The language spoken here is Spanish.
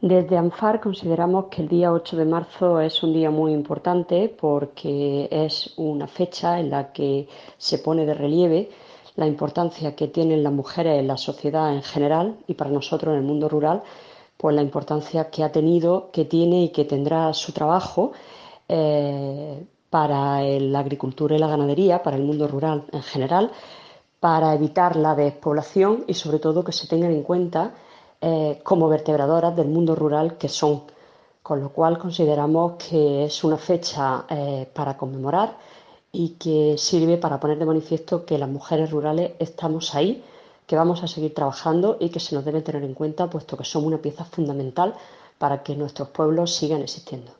Desde ANFAR consideramos que el día 8 de marzo es un día muy importante porque es una fecha en la que se pone de relieve la importancia que tienen las mujeres en la sociedad en general y para nosotros en el mundo rural pues la importancia que ha tenido, que tiene y que tendrá su trabajo eh, para la agricultura y la ganadería, para el mundo rural en general, para evitar la despoblación y sobre todo que se tengan en cuenta eh, como vertebradoras del mundo rural que son. Con lo cual consideramos que es una fecha eh, para conmemorar y que sirve para poner de manifiesto que las mujeres rurales estamos ahí que vamos a seguir trabajando y que se nos debe tener en cuenta, puesto que somos una pieza fundamental para que nuestros pueblos sigan existiendo.